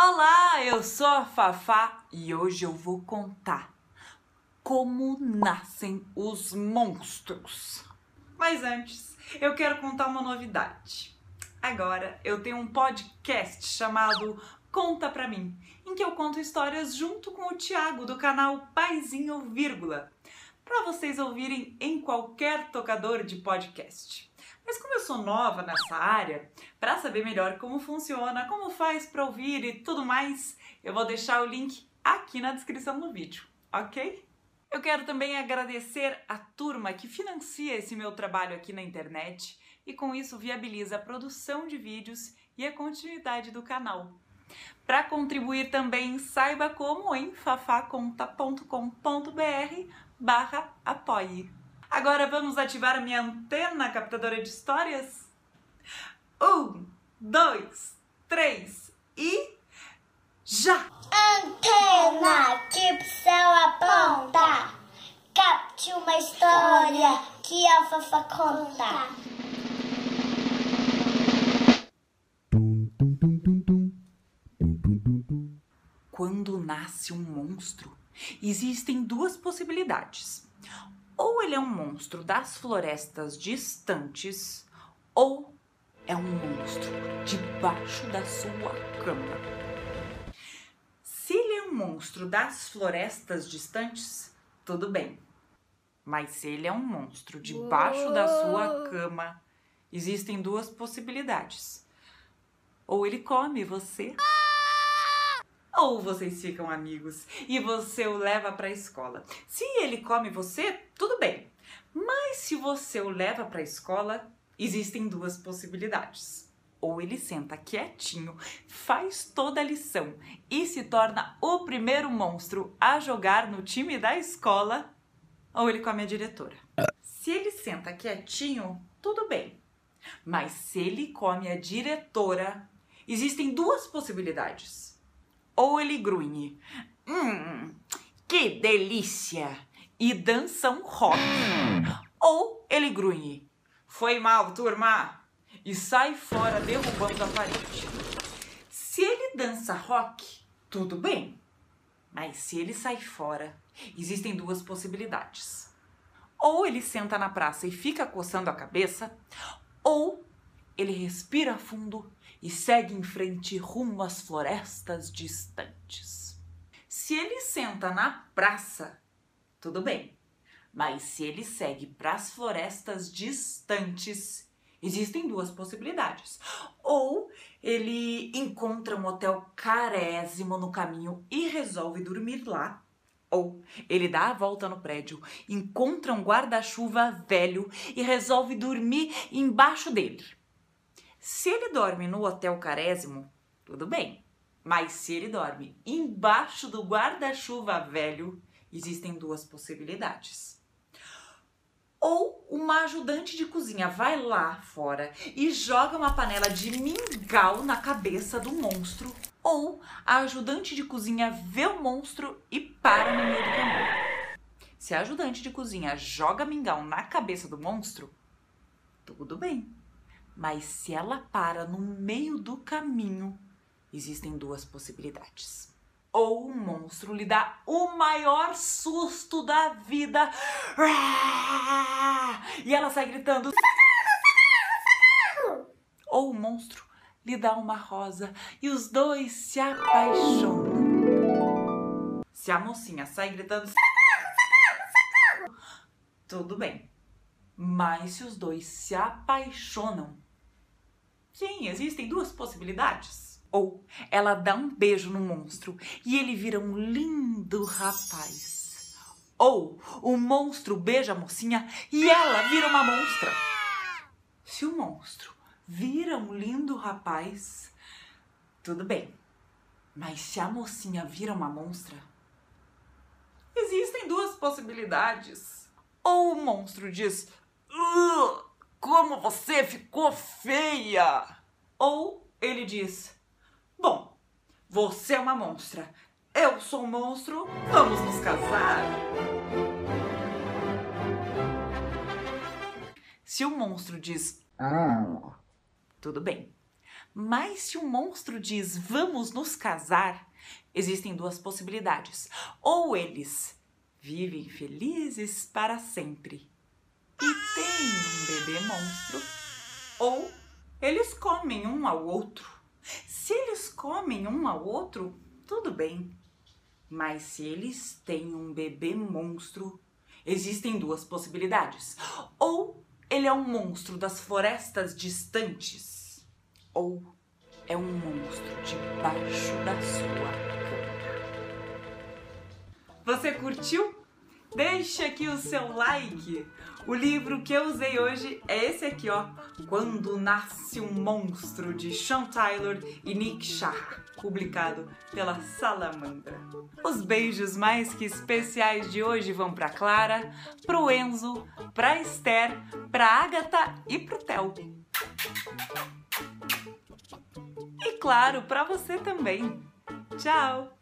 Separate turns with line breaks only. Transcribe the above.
Olá, eu sou a Fafá e hoje eu vou contar como nascem os monstros. Mas antes, eu quero contar uma novidade. Agora eu tenho um podcast chamado Conta Pra Mim, em que eu conto histórias junto com o Thiago do canal Paizinho Vírgula, para vocês ouvirem em qualquer tocador de podcast. Mas como eu sou nova nessa área, para saber melhor como funciona, como faz para ouvir e tudo mais, eu vou deixar o link aqui na descrição do vídeo, ok? Eu quero também agradecer a turma que financia esse meu trabalho aqui na internet e com isso viabiliza a produção de vídeos e a continuidade do canal. Para contribuir também, saiba como em fafaconta.com.br barra apoie. Agora vamos ativar a minha antena captadora de histórias? Um, dois, três e já!
Antena que céu aponta, capte uma história que a Fafa conta.
Quando nasce um monstro, existem duas possibilidades. Ou ele é um monstro das florestas distantes, ou é um monstro debaixo da sua cama. Se ele é um monstro das florestas distantes, tudo bem. Mas se ele é um monstro debaixo da sua cama, existem duas possibilidades. Ou ele come você, ou vocês ficam amigos e você o leva para a escola. Se ele come você, tudo bem. Mas se você o leva para a escola, existem duas possibilidades. Ou ele senta quietinho, faz toda a lição e se torna o primeiro monstro a jogar no time da escola, ou ele come a diretora. Se ele senta quietinho, tudo bem. Mas se ele come a diretora, existem duas possibilidades ou ele grunhe. Hum, que delícia! E dança um rock. Ou ele grunhe. Foi mal, turma! E sai fora derrubando a parede. Se ele dança rock, tudo bem. Mas se ele sai fora, existem duas possibilidades. Ou ele senta na praça e fica coçando a cabeça, ou ele respira fundo e segue em frente rumo às florestas distantes. Se ele senta na praça, tudo bem, mas se ele segue para as florestas distantes, existem duas possibilidades. Ou ele encontra um hotel carésimo no caminho e resolve dormir lá. Ou ele dá a volta no prédio, encontra um guarda-chuva velho e resolve dormir embaixo dele. Se ele dorme no hotel carésimo, tudo bem. Mas se ele dorme embaixo do guarda-chuva velho, existem duas possibilidades. Ou uma ajudante de cozinha vai lá fora e joga uma panela de mingau na cabeça do monstro. Ou a ajudante de cozinha vê o monstro e para no meio do caminho. Se a ajudante de cozinha joga mingau na cabeça do monstro, tudo bem. Mas se ela para no meio do caminho, existem duas possibilidades. Ou o monstro lhe dá o maior susto da vida e ela sai gritando. Ou o monstro lhe dá uma rosa e os dois se apaixonam. Se a mocinha sai gritando. Tudo bem. Mas se os dois se apaixonam, Sim, existem duas possibilidades. Ou ela dá um beijo no monstro e ele vira um lindo rapaz. Ou o monstro beija a mocinha e ela vira uma monstra. Se o monstro vira um lindo rapaz, tudo bem. Mas se a mocinha vira uma monstra, existem duas possibilidades. Ou o monstro diz: como você ficou feia! Ou ele diz: Bom, você é uma monstra, eu sou um monstro, vamos nos casar. Se o monstro diz: ah, Tudo bem. Mas se o monstro diz vamos nos casar, existem duas possibilidades. Ou eles vivem felizes para sempre têm um bebê monstro, ou eles comem um ao outro. Se eles comem um ao outro, tudo bem. Mas se eles têm um bebê monstro, existem duas possibilidades. Ou ele é um monstro das florestas distantes, ou é um monstro debaixo da sua cama. Você curtiu? Deixa aqui o seu like. O livro que eu usei hoje é esse aqui, ó. Quando Nasce um Monstro, de Sean Tyler e Nick Shah, publicado pela Salamandra. Os beijos mais que especiais de hoje vão para Clara, pro Enzo, pra Esther, pra Agatha e pro Theo. E claro, para você também. Tchau!